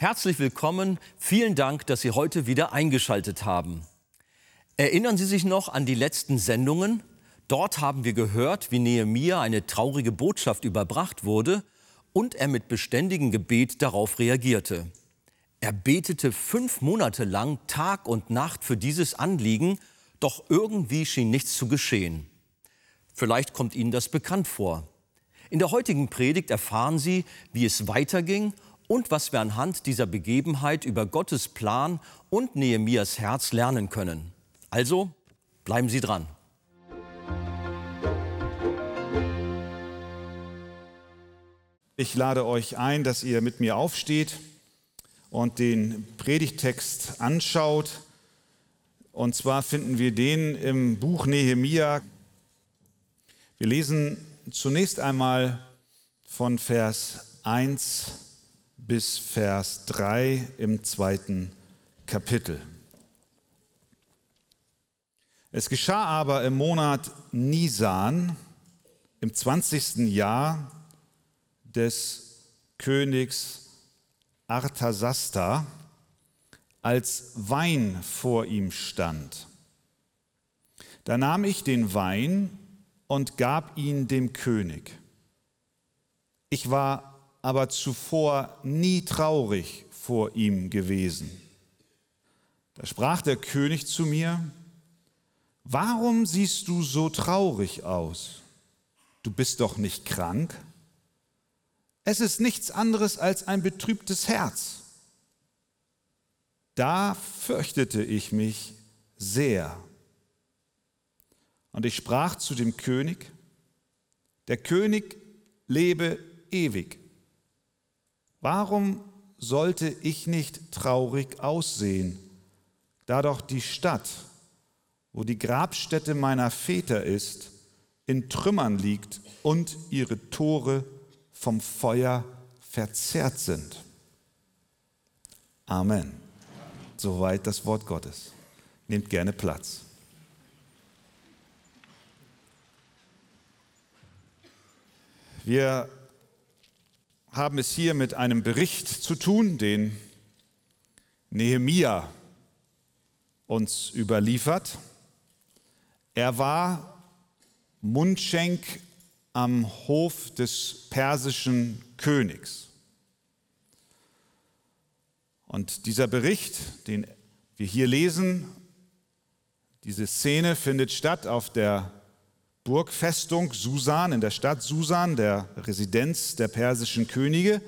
Herzlich willkommen. Vielen Dank, dass Sie heute wieder eingeschaltet haben. Erinnern Sie sich noch an die letzten Sendungen? Dort haben wir gehört, wie Nehemia eine traurige Botschaft überbracht wurde und er mit beständigem Gebet darauf reagierte. Er betete fünf Monate lang Tag und Nacht für dieses Anliegen, doch irgendwie schien nichts zu geschehen. Vielleicht kommt Ihnen das bekannt vor. In der heutigen Predigt erfahren Sie, wie es weiterging und was wir anhand dieser Begebenheit über Gottes Plan und Nehemias Herz lernen können. Also bleiben Sie dran. Ich lade euch ein, dass ihr mit mir aufsteht und den Predigtext anschaut. Und zwar finden wir den im Buch Nehemia. Wir lesen zunächst einmal von Vers 1 bis Vers 3 im zweiten Kapitel. Es geschah aber im Monat Nisan, im 20. Jahr des Königs Arthasasta, als Wein vor ihm stand. Da nahm ich den Wein und gab ihn dem König. Ich war aber zuvor nie traurig vor ihm gewesen. Da sprach der König zu mir, warum siehst du so traurig aus? Du bist doch nicht krank? Es ist nichts anderes als ein betrübtes Herz. Da fürchtete ich mich sehr. Und ich sprach zu dem König, der König lebe ewig. Warum sollte ich nicht traurig aussehen, da doch die Stadt, wo die Grabstätte meiner Väter ist, in Trümmern liegt und ihre Tore vom Feuer verzerrt sind. Amen. Soweit das Wort Gottes. Nehmt gerne Platz. Wir haben es hier mit einem Bericht zu tun, den Nehemia uns überliefert. Er war Mundschenk am Hof des persischen Königs. Und dieser Bericht, den wir hier lesen, diese Szene findet statt auf der Burgfestung Susan, in der Stadt Susan, der Residenz der persischen Könige.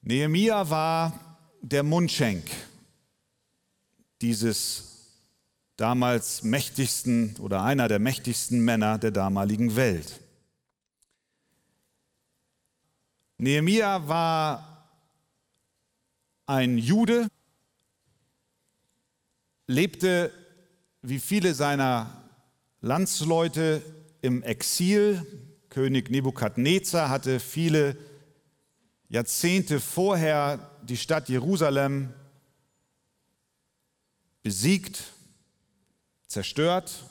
Nehemia war der Mundschenk dieses damals mächtigsten oder einer der mächtigsten Männer der damaligen Welt. Nehemia war ein Jude, lebte wie viele seiner Landsleute im Exil. König Nebukadnezar hatte viele Jahrzehnte vorher die Stadt Jerusalem besiegt, zerstört,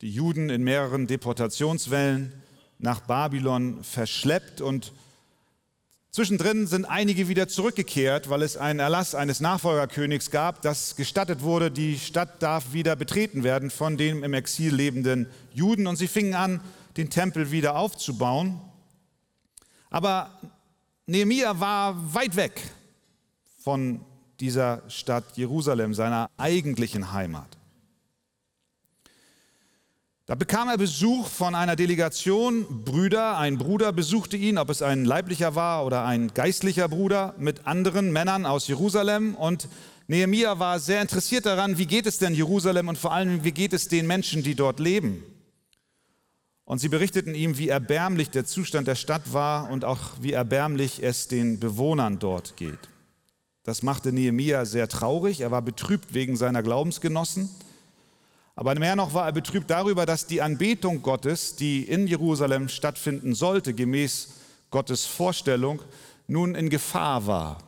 die Juden in mehreren Deportationswellen nach Babylon verschleppt und Zwischendrin sind einige wieder zurückgekehrt, weil es einen Erlass eines Nachfolgerkönigs gab, dass gestattet wurde, die Stadt darf wieder betreten werden von den im Exil lebenden Juden. Und sie fingen an, den Tempel wieder aufzubauen. Aber Nehemia war weit weg von dieser Stadt Jerusalem, seiner eigentlichen Heimat. Da bekam er Besuch von einer Delegation Brüder. Ein Bruder besuchte ihn, ob es ein leiblicher war oder ein geistlicher Bruder, mit anderen Männern aus Jerusalem. Und Nehemia war sehr interessiert daran, wie geht es denn Jerusalem und vor allem, wie geht es den Menschen, die dort leben. Und sie berichteten ihm, wie erbärmlich der Zustand der Stadt war und auch wie erbärmlich es den Bewohnern dort geht. Das machte Nehemia sehr traurig. Er war betrübt wegen seiner Glaubensgenossen. Aber mehr noch war er betrübt darüber, dass die Anbetung Gottes, die in Jerusalem stattfinden sollte, gemäß Gottes Vorstellung, nun in Gefahr war.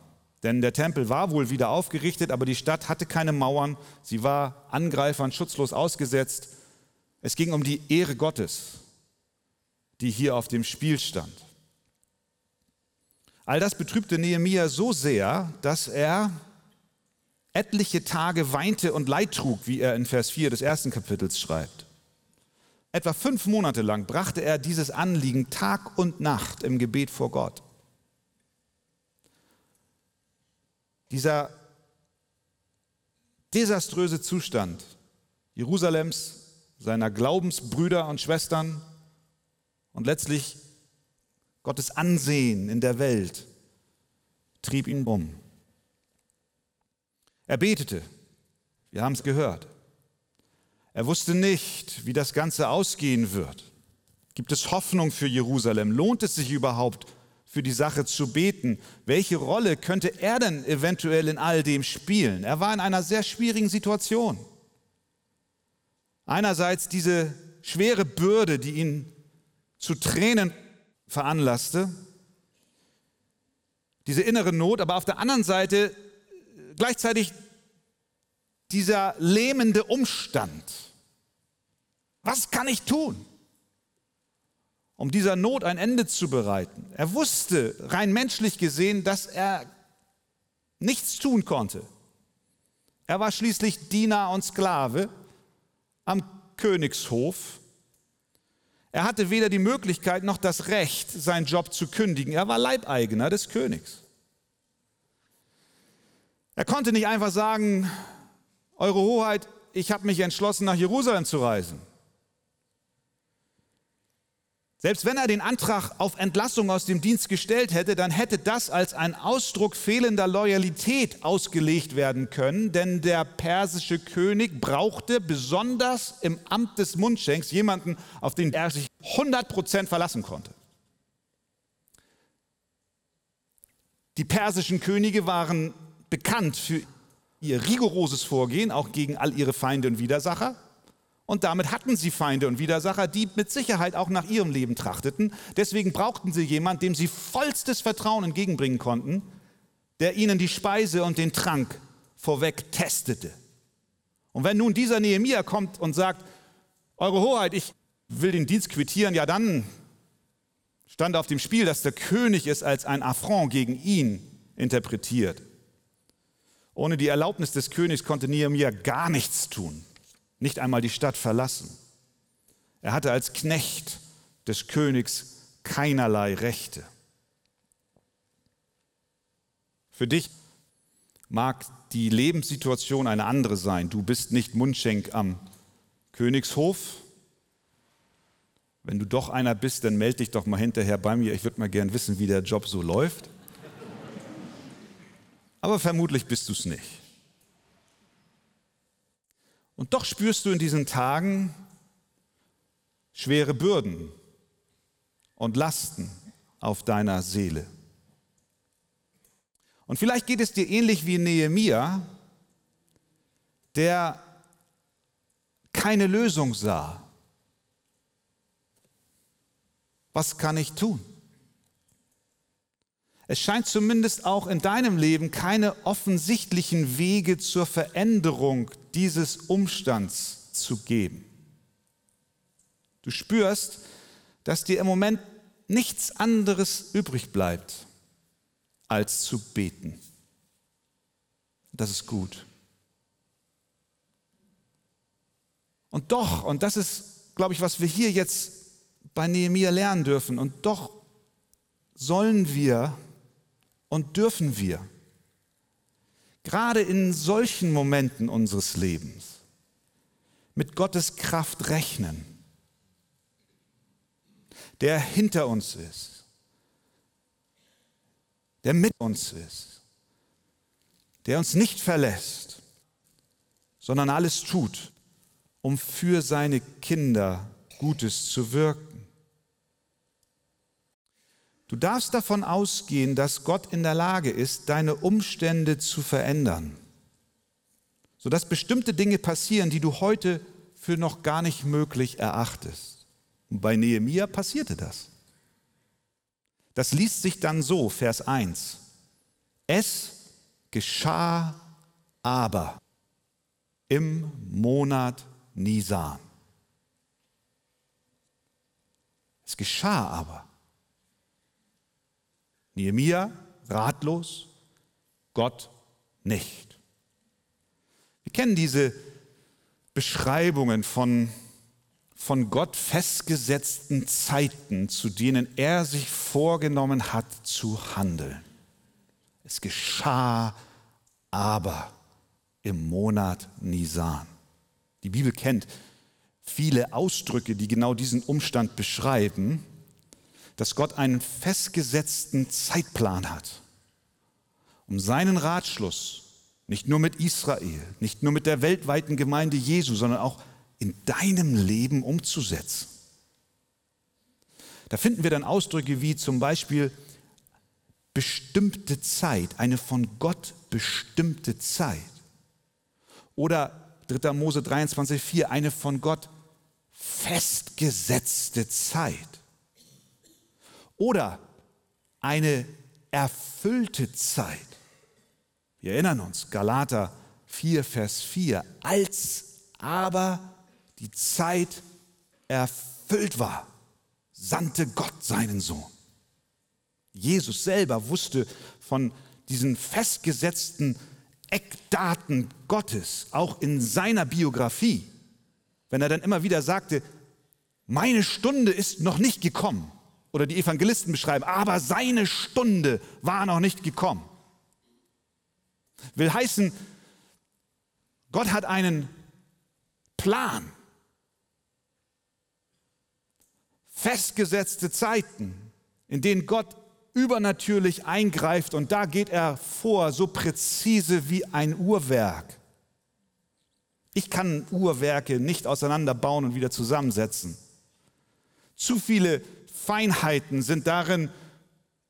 Denn der Tempel war wohl wieder aufgerichtet, aber die Stadt hatte keine Mauern, sie war Angreifern schutzlos ausgesetzt. Es ging um die Ehre Gottes, die hier auf dem Spiel stand. All das betrübte Nehemia so sehr, dass er etliche Tage weinte und Leid trug, wie er in Vers 4 des ersten Kapitels schreibt. Etwa fünf Monate lang brachte er dieses Anliegen Tag und Nacht im Gebet vor Gott. Dieser desaströse Zustand Jerusalems, seiner Glaubensbrüder und Schwestern und letztlich Gottes Ansehen in der Welt trieb ihn um. Er betete, wir haben es gehört. Er wusste nicht, wie das Ganze ausgehen wird. Gibt es Hoffnung für Jerusalem? Lohnt es sich überhaupt, für die Sache zu beten? Welche Rolle könnte er denn eventuell in all dem spielen? Er war in einer sehr schwierigen Situation. Einerseits diese schwere Bürde, die ihn zu Tränen veranlasste, diese innere Not, aber auf der anderen Seite gleichzeitig dieser lähmende Umstand. Was kann ich tun, um dieser Not ein Ende zu bereiten? Er wusste rein menschlich gesehen, dass er nichts tun konnte. Er war schließlich Diener und Sklave am Königshof. Er hatte weder die Möglichkeit noch das Recht, seinen Job zu kündigen. Er war Leibeigener des Königs. Er konnte nicht einfach sagen, Eure Hoheit, ich habe mich entschlossen, nach Jerusalem zu reisen. Selbst wenn er den Antrag auf Entlassung aus dem Dienst gestellt hätte, dann hätte das als ein Ausdruck fehlender Loyalität ausgelegt werden können, denn der persische König brauchte besonders im Amt des Mundschenks jemanden, auf den er sich 100% verlassen konnte. Die persischen Könige waren bekannt für ihr rigoroses Vorgehen, auch gegen all ihre Feinde und Widersacher. Und damit hatten sie Feinde und Widersacher, die mit Sicherheit auch nach ihrem Leben trachteten. Deswegen brauchten sie jemanden, dem sie vollstes Vertrauen entgegenbringen konnten, der ihnen die Speise und den Trank vorweg testete. Und wenn nun dieser Nehemia kommt und sagt, Eure Hoheit, ich will den Dienst quittieren, ja dann stand auf dem Spiel, dass der König es als ein Affront gegen ihn interpretiert. Ohne die Erlaubnis des Königs konnte Nehemiah gar nichts tun, nicht einmal die Stadt verlassen. Er hatte als Knecht des Königs keinerlei Rechte. Für dich mag die Lebenssituation eine andere sein. Du bist nicht Mundschenk am Königshof. Wenn du doch einer bist, dann melde dich doch mal hinterher bei mir. Ich würde mal gern wissen, wie der Job so läuft aber vermutlich bist du es nicht. Und doch spürst du in diesen Tagen schwere Bürden und Lasten auf deiner Seele. Und vielleicht geht es dir ähnlich wie Nehemia, der keine Lösung sah. Was kann ich tun? Es scheint zumindest auch in deinem Leben keine offensichtlichen Wege zur Veränderung dieses Umstands zu geben. Du spürst, dass dir im Moment nichts anderes übrig bleibt, als zu beten. Das ist gut. Und doch, und das ist, glaube ich, was wir hier jetzt bei Nehemiah lernen dürfen, und doch sollen wir und dürfen wir gerade in solchen Momenten unseres Lebens mit Gottes Kraft rechnen, der hinter uns ist, der mit uns ist, der uns nicht verlässt, sondern alles tut, um für seine Kinder Gutes zu wirken. Du darfst davon ausgehen, dass Gott in der Lage ist, deine Umstände zu verändern, sodass bestimmte Dinge passieren, die du heute für noch gar nicht möglich erachtest. Und bei Nehemia passierte das. Das liest sich dann so, Vers 1. Es geschah aber im Monat Nisan. Es geschah aber. Nehemia ratlos, Gott nicht. Wir kennen diese Beschreibungen von, von Gott festgesetzten Zeiten, zu denen er sich vorgenommen hat zu handeln. Es geschah aber im Monat Nisan. Die Bibel kennt viele Ausdrücke, die genau diesen Umstand beschreiben, dass Gott einen festgesetzten Zeitplan hat, um seinen Ratschluss nicht nur mit Israel, nicht nur mit der weltweiten Gemeinde Jesu, sondern auch in deinem Leben umzusetzen. Da finden wir dann Ausdrücke wie zum Beispiel bestimmte Zeit, eine von Gott bestimmte Zeit. Oder 3. Mose 23, 4, eine von Gott festgesetzte Zeit. Oder eine erfüllte Zeit. Wir erinnern uns, Galater 4, Vers 4, als aber die Zeit erfüllt war, sandte Gott seinen Sohn. Jesus selber wusste von diesen festgesetzten Eckdaten Gottes, auch in seiner Biografie, wenn er dann immer wieder sagte, meine Stunde ist noch nicht gekommen. Oder die Evangelisten beschreiben, aber seine Stunde war noch nicht gekommen. Will heißen, Gott hat einen Plan. Festgesetzte Zeiten, in denen Gott übernatürlich eingreift und da geht er vor, so präzise wie ein Uhrwerk. Ich kann Uhrwerke nicht auseinanderbauen und wieder zusammensetzen. Zu viele Feinheiten sind darin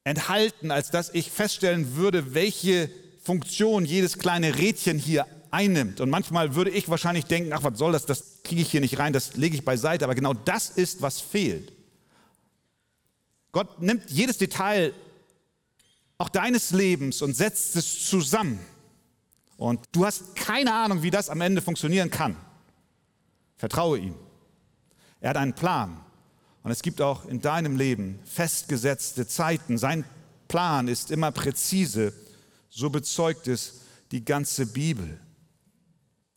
enthalten, als dass ich feststellen würde, welche Funktion jedes kleine Rädchen hier einnimmt. Und manchmal würde ich wahrscheinlich denken, ach, was soll das, das kriege ich hier nicht rein, das lege ich beiseite. Aber genau das ist, was fehlt. Gott nimmt jedes Detail auch deines Lebens und setzt es zusammen. Und du hast keine Ahnung, wie das am Ende funktionieren kann. Vertraue ihm. Er hat einen Plan. Und es gibt auch in deinem Leben festgesetzte Zeiten. Sein Plan ist immer präzise. So bezeugt es die ganze Bibel.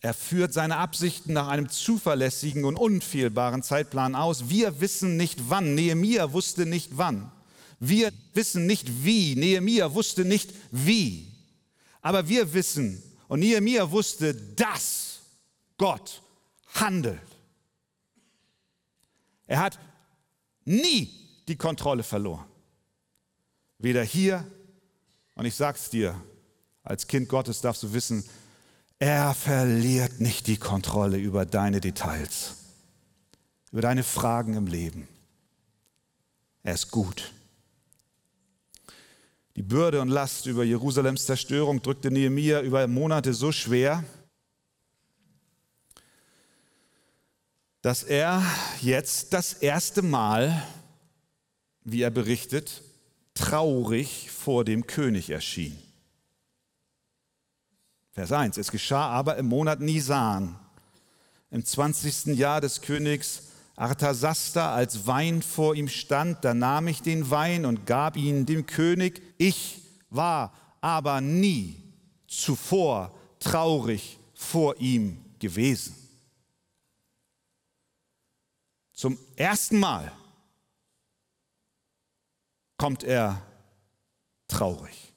Er führt seine Absichten nach einem zuverlässigen und unfehlbaren Zeitplan aus. Wir wissen nicht wann. Nehemia wusste nicht wann. Wir wissen nicht wie. Nehemia wusste nicht wie. Aber wir wissen, und Nehemia wusste, dass Gott handelt. Er hat nie die Kontrolle verloren. Weder hier, und ich sag's dir, als Kind Gottes darfst du wissen, er verliert nicht die Kontrolle über deine Details, über deine Fragen im Leben. Er ist gut. Die Bürde und Last über Jerusalems Zerstörung drückte Nehemia über Monate so schwer, dass er jetzt das erste Mal, wie er berichtet, traurig vor dem König erschien. Vers 1. Es geschah aber im Monat Nisan, im 20. Jahr des Königs Arthasasta, als Wein vor ihm stand, da nahm ich den Wein und gab ihn dem König. Ich war aber nie zuvor traurig vor ihm gewesen. Zum ersten Mal kommt er traurig.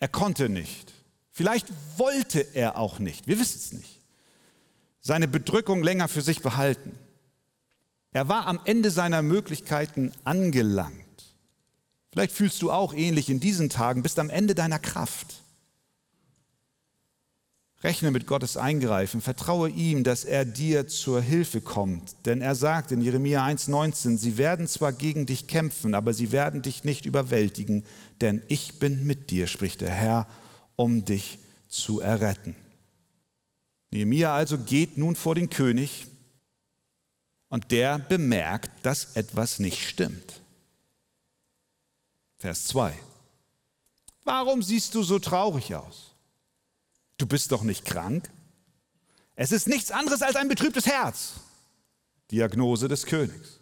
Er konnte nicht. Vielleicht wollte er auch nicht. Wir wissen es nicht. Seine Bedrückung länger für sich behalten. Er war am Ende seiner Möglichkeiten angelangt. Vielleicht fühlst du auch ähnlich in diesen Tagen, bist am Ende deiner Kraft. Rechne mit Gottes Eingreifen, vertraue ihm, dass er dir zur Hilfe kommt. Denn er sagt in Jeremia 1,19, sie werden zwar gegen dich kämpfen, aber sie werden dich nicht überwältigen, denn ich bin mit dir, spricht der Herr, um dich zu erretten. Nehemia also geht nun vor den König und der bemerkt, dass etwas nicht stimmt. Vers 2. Warum siehst du so traurig aus? Du bist doch nicht krank? Es ist nichts anderes als ein betrübtes Herz. Diagnose des Königs.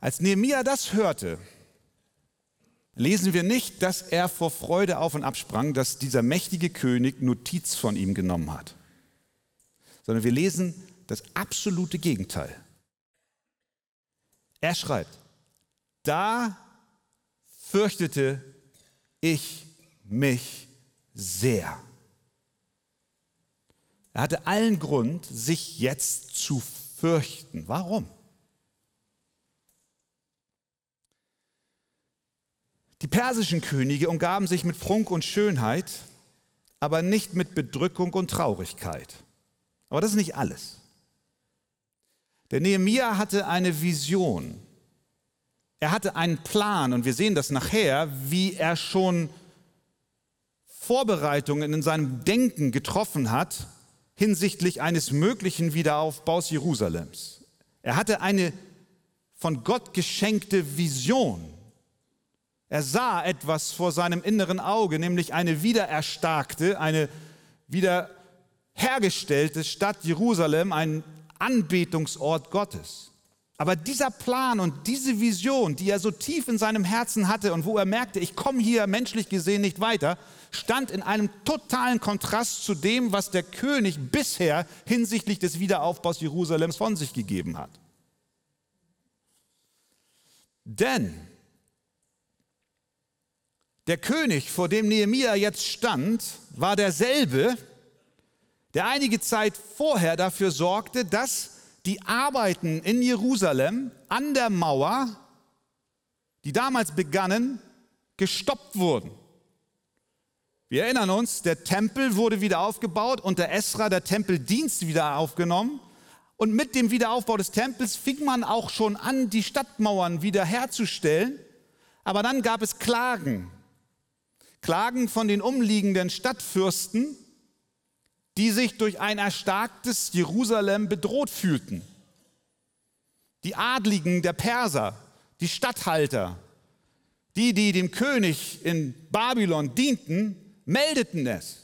Als Nehemia das hörte, lesen wir nicht, dass er vor Freude auf und absprang, dass dieser mächtige König Notiz von ihm genommen hat, sondern wir lesen das absolute Gegenteil. Er schreibt, da fürchtete ich mich sehr. Er hatte allen Grund, sich jetzt zu fürchten. Warum? Die persischen Könige umgaben sich mit Prunk und Schönheit, aber nicht mit Bedrückung und Traurigkeit. Aber das ist nicht alles. Der Nehemia hatte eine Vision. Er hatte einen Plan und wir sehen das nachher, wie er schon Vorbereitungen in seinem Denken getroffen hat hinsichtlich eines möglichen Wiederaufbaus Jerusalems. Er hatte eine von Gott geschenkte Vision. Er sah etwas vor seinem inneren Auge, nämlich eine wiedererstarkte, eine wiederhergestellte Stadt Jerusalem, ein Anbetungsort Gottes. Aber dieser Plan und diese Vision, die er so tief in seinem Herzen hatte und wo er merkte, ich komme hier menschlich gesehen nicht weiter, stand in einem totalen Kontrast zu dem, was der König bisher hinsichtlich des Wiederaufbaus Jerusalems von sich gegeben hat. Denn der König, vor dem Nehemia jetzt stand, war derselbe, der einige Zeit vorher dafür sorgte, dass die Arbeiten in Jerusalem an der Mauer, die damals begannen, gestoppt wurden. Wir erinnern uns, der Tempel wurde wieder aufgebaut, unter Esra der Tempeldienst wieder aufgenommen. Und mit dem Wiederaufbau des Tempels fing man auch schon an, die Stadtmauern wiederherzustellen. Aber dann gab es Klagen. Klagen von den umliegenden Stadtfürsten, die sich durch ein erstarktes Jerusalem bedroht fühlten. Die Adligen der Perser, die Statthalter, die, die dem König in Babylon dienten, meldeten es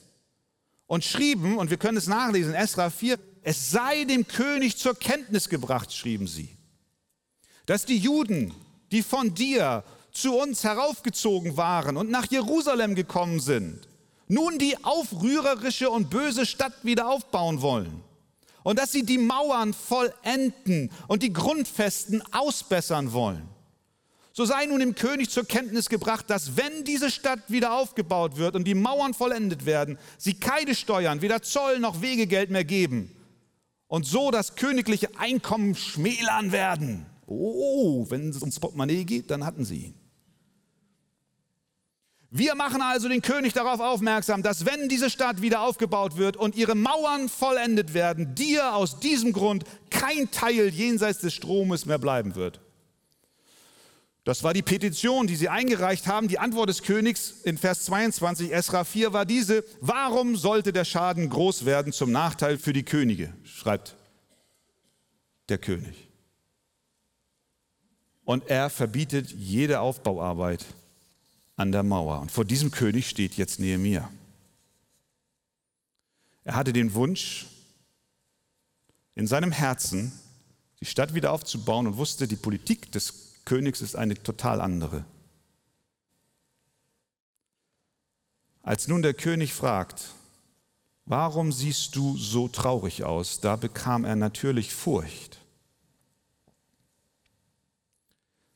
und schrieben, und wir können es nachlesen, Esra 4, es sei dem König zur Kenntnis gebracht, schrieben sie, dass die Juden, die von dir zu uns heraufgezogen waren und nach Jerusalem gekommen sind, nun die aufrührerische und böse Stadt wieder aufbauen wollen und dass sie die Mauern vollenden und die Grundfesten ausbessern wollen. So sei nun dem König zur Kenntnis gebracht, dass wenn diese Stadt wieder aufgebaut wird und die Mauern vollendet werden, sie keine Steuern, weder Zoll noch Wegegeld mehr geben und so das königliche Einkommen schmälern werden. Oh, wenn es ums Portemonnaie geht, dann hatten sie ihn. Wir machen also den König darauf aufmerksam, dass wenn diese Stadt wieder aufgebaut wird und ihre Mauern vollendet werden, dir aus diesem Grund kein Teil jenseits des Stromes mehr bleiben wird. Das war die Petition, die sie eingereicht haben. Die Antwort des Königs in Vers 22 Esra 4 war diese, warum sollte der Schaden groß werden zum Nachteil für die Könige, schreibt der König. Und er verbietet jede Aufbauarbeit an der Mauer. Und vor diesem König steht jetzt Nehemia. Er hatte den Wunsch in seinem Herzen, die Stadt wieder aufzubauen und wusste, die Politik des Königs ist eine total andere. Als nun der König fragt, warum siehst du so traurig aus, da bekam er natürlich Furcht.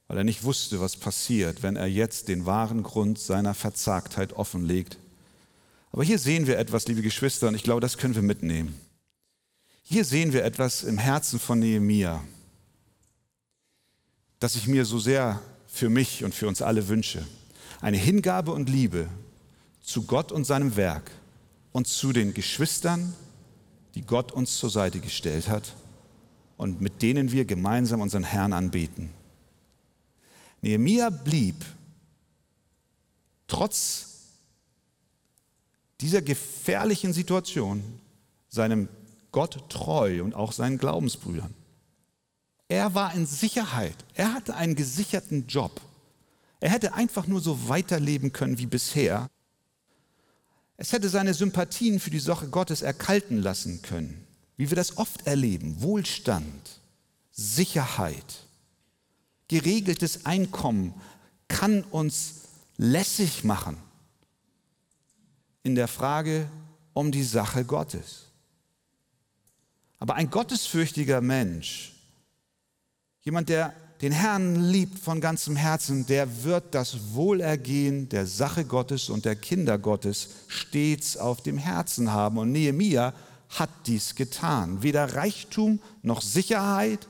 weil er nicht wusste, was passiert, wenn er jetzt den wahren Grund seiner Verzagtheit offenlegt. Aber hier sehen wir etwas, liebe Geschwister, und ich glaube, das können wir mitnehmen. Hier sehen wir etwas im Herzen von Nehemia, das ich mir so sehr für mich und für uns alle wünsche. Eine Hingabe und Liebe zu Gott und seinem Werk und zu den Geschwistern, die Gott uns zur Seite gestellt hat und mit denen wir gemeinsam unseren Herrn anbeten. Nehemia blieb trotz dieser gefährlichen Situation seinem Gott treu und auch seinen Glaubensbrüdern. Er war in Sicherheit. Er hatte einen gesicherten Job. Er hätte einfach nur so weiterleben können wie bisher. Es hätte seine Sympathien für die Sache Gottes erkalten lassen können, wie wir das oft erleben. Wohlstand, Sicherheit, geregeltes Einkommen kann uns lässig machen in der Frage um die Sache Gottes. Aber ein gottesfürchtiger Mensch, jemand, der den Herrn liebt von ganzem Herzen, der wird das Wohlergehen der Sache Gottes und der Kinder Gottes stets auf dem Herzen haben. Und Nehemia hat dies getan. Weder Reichtum noch Sicherheit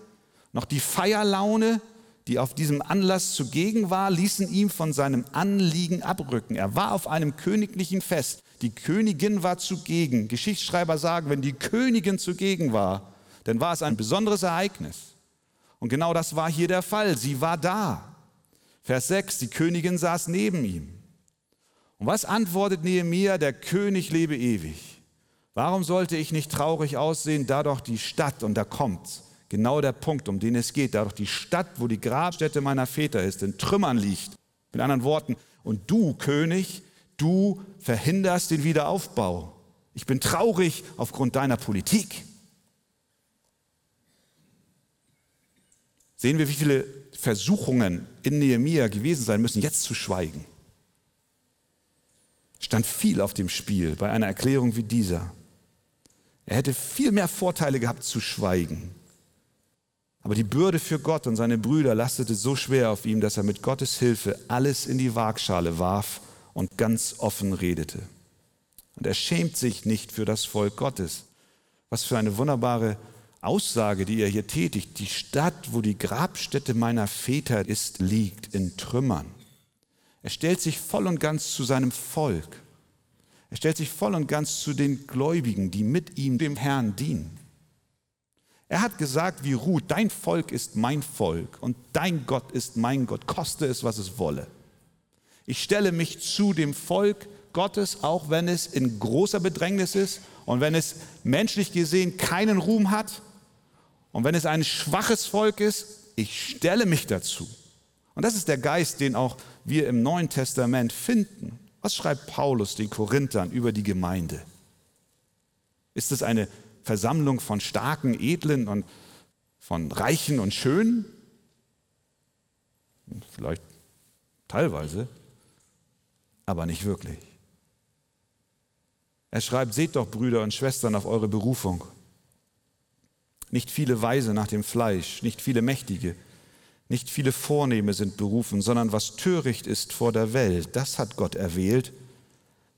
noch die Feierlaune, die auf diesem Anlass zugegen war, ließen ihm von seinem Anliegen abrücken. Er war auf einem königlichen Fest. Die Königin war zugegen. Geschichtsschreiber sagen, wenn die Königin zugegen war, dann war es ein besonderes Ereignis. Und genau das war hier der Fall. Sie war da. Vers 6, die Königin saß neben ihm. Und was antwortet Nehemia? Der König lebe ewig. Warum sollte ich nicht traurig aussehen, da doch die Stadt, und da kommt's, genau der Punkt, um den es geht, da doch die Stadt, wo die Grabstätte meiner Väter ist, in Trümmern liegt. Mit anderen Worten, und du, König, du verhinderst den Wiederaufbau. Ich bin traurig aufgrund deiner Politik. Sehen wir, wie viele Versuchungen in Nehemia gewesen sein müssen, jetzt zu schweigen. Stand viel auf dem Spiel bei einer Erklärung wie dieser. Er hätte viel mehr Vorteile gehabt zu schweigen. Aber die Bürde für Gott und seine Brüder lastete so schwer auf ihm, dass er mit Gottes Hilfe alles in die Waagschale warf und ganz offen redete. Und er schämt sich nicht für das Volk Gottes. Was für eine wunderbare Aussage, die er hier tätigt, die Stadt, wo die Grabstätte meiner Väter ist, liegt in Trümmern. Er stellt sich voll und ganz zu seinem Volk. Er stellt sich voll und ganz zu den Gläubigen, die mit ihm dem Herrn dienen. Er hat gesagt, wie Ruth, dein Volk ist mein Volk und dein Gott ist mein Gott, koste es, was es wolle. Ich stelle mich zu dem Volk Gottes, auch wenn es in großer Bedrängnis ist und wenn es menschlich gesehen keinen Ruhm hat und wenn es ein schwaches Volk ist, ich stelle mich dazu. Und das ist der Geist, den auch wir im Neuen Testament finden. Was schreibt Paulus den Korinthern über die Gemeinde? Ist es eine Versammlung von starken, edlen und von reichen und schönen? Vielleicht teilweise, aber nicht wirklich. Er schreibt, seht doch, Brüder und Schwestern, auf eure Berufung. Nicht viele Weise nach dem Fleisch, nicht viele Mächtige, nicht viele Vornehme sind berufen, sondern was töricht ist vor der Welt, das hat Gott erwählt,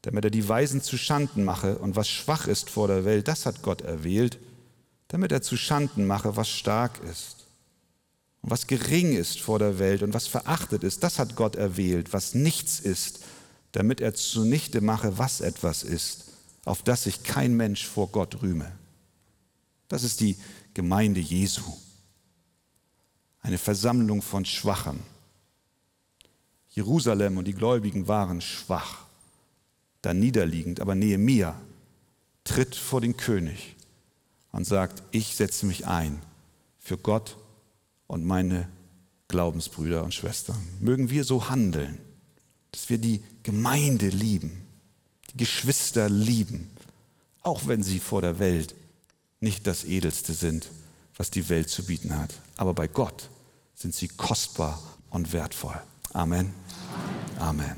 damit er die Weisen zu Schanden mache, und was schwach ist vor der Welt, das hat Gott erwählt, damit er zu Schanden mache, was stark ist. Und was gering ist vor der Welt und was verachtet ist, das hat Gott erwählt, was nichts ist, damit er zunichte mache, was etwas ist, auf das sich kein Mensch vor Gott rühme. Das ist die Gemeinde Jesu. Eine Versammlung von Schwachen. Jerusalem und die Gläubigen waren schwach, da niederliegend, aber Nehemia tritt vor den König und sagt, ich setze mich ein für Gott und meine Glaubensbrüder und Schwestern. Mögen wir so handeln, dass wir die Gemeinde lieben, die Geschwister lieben, auch wenn sie vor der Welt nicht das Edelste sind, was die Welt zu bieten hat. Aber bei Gott sind sie kostbar und wertvoll. Amen. Amen.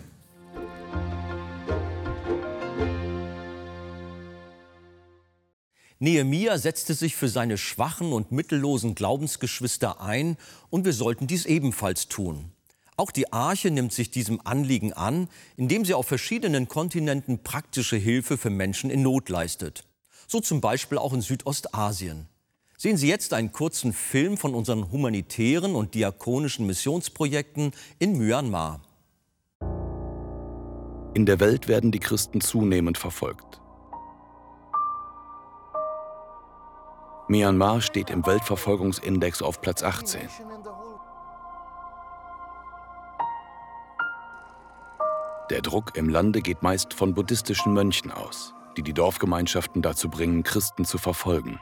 Nehemia setzte sich für seine schwachen und mittellosen Glaubensgeschwister ein und wir sollten dies ebenfalls tun. Auch die Arche nimmt sich diesem Anliegen an, indem sie auf verschiedenen Kontinenten praktische Hilfe für Menschen in Not leistet so zum Beispiel auch in Südostasien. Sehen Sie jetzt einen kurzen Film von unseren humanitären und diakonischen Missionsprojekten in Myanmar. In der Welt werden die Christen zunehmend verfolgt. Myanmar steht im Weltverfolgungsindex auf Platz 18. Der Druck im Lande geht meist von buddhistischen Mönchen aus die die Dorfgemeinschaften dazu bringen, Christen zu verfolgen.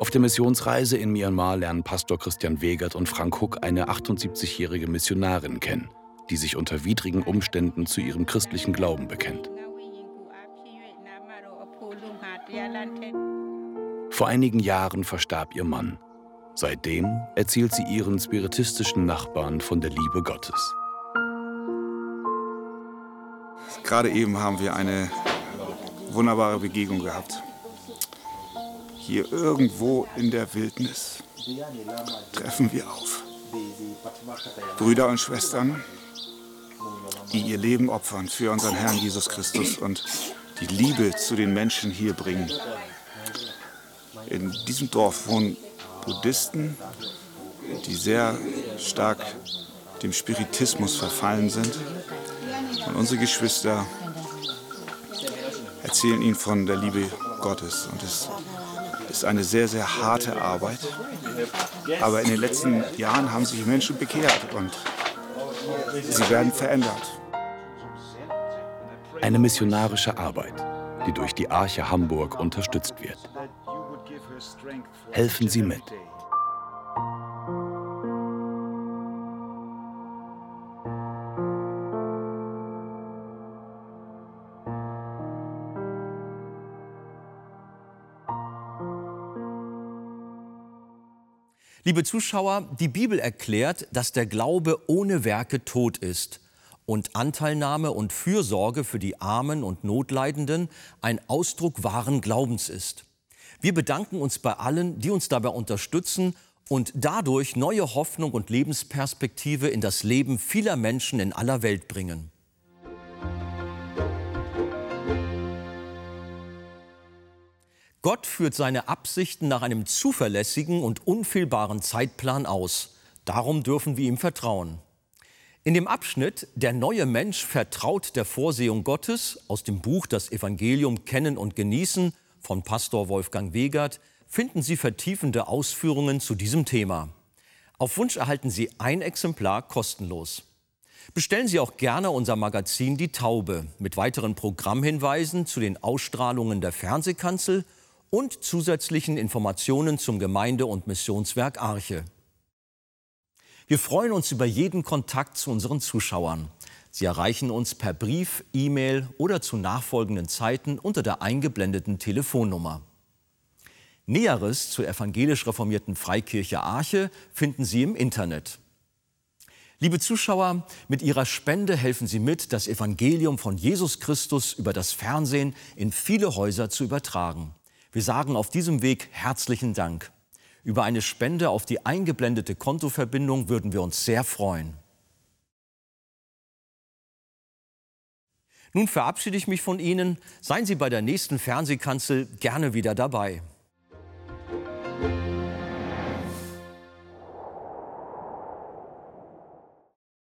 Auf der Missionsreise in Myanmar lernen Pastor Christian Wegert und Frank Huck eine 78-jährige Missionarin kennen, die sich unter widrigen Umständen zu ihrem christlichen Glauben bekennt. Vor einigen Jahren verstarb ihr Mann Seitdem erzählt sie ihren spiritistischen Nachbarn von der Liebe Gottes. Gerade eben haben wir eine wunderbare Begegnung gehabt. Hier irgendwo in der Wildnis treffen wir auf. Brüder und Schwestern, die ihr Leben opfern für unseren Herrn Jesus Christus und die Liebe zu den Menschen hier bringen. In diesem Dorf wohnen Buddhisten, die sehr stark dem Spiritismus verfallen sind. Und unsere Geschwister erzählen ihnen von der Liebe Gottes. Und es ist eine sehr, sehr harte Arbeit. Aber in den letzten Jahren haben sich Menschen bekehrt und sie werden verändert. Eine missionarische Arbeit, die durch die Arche Hamburg unterstützt wird. Helfen Sie mit. Liebe Zuschauer, die Bibel erklärt, dass der Glaube ohne Werke tot ist und Anteilnahme und Fürsorge für die Armen und Notleidenden ein Ausdruck wahren Glaubens ist. Wir bedanken uns bei allen, die uns dabei unterstützen und dadurch neue Hoffnung und Lebensperspektive in das Leben vieler Menschen in aller Welt bringen. Gott führt seine Absichten nach einem zuverlässigen und unfehlbaren Zeitplan aus. Darum dürfen wir ihm vertrauen. In dem Abschnitt Der neue Mensch vertraut der Vorsehung Gottes aus dem Buch Das Evangelium Kennen und Genießen von Pastor Wolfgang Wegert finden Sie vertiefende Ausführungen zu diesem Thema. Auf Wunsch erhalten Sie ein Exemplar kostenlos. Bestellen Sie auch gerne unser Magazin Die Taube mit weiteren Programmhinweisen zu den Ausstrahlungen der Fernsehkanzel und zusätzlichen Informationen zum Gemeinde- und Missionswerk Arche. Wir freuen uns über jeden Kontakt zu unseren Zuschauern. Sie erreichen uns per Brief, E-Mail oder zu nachfolgenden Zeiten unter der eingeblendeten Telefonnummer. Näheres zur evangelisch reformierten Freikirche Arche finden Sie im Internet. Liebe Zuschauer, mit Ihrer Spende helfen Sie mit, das Evangelium von Jesus Christus über das Fernsehen in viele Häuser zu übertragen. Wir sagen auf diesem Weg herzlichen Dank. Über eine Spende auf die eingeblendete Kontoverbindung würden wir uns sehr freuen. Nun verabschiede ich mich von Ihnen. Seien Sie bei der nächsten Fernsehkanzel gerne wieder dabei.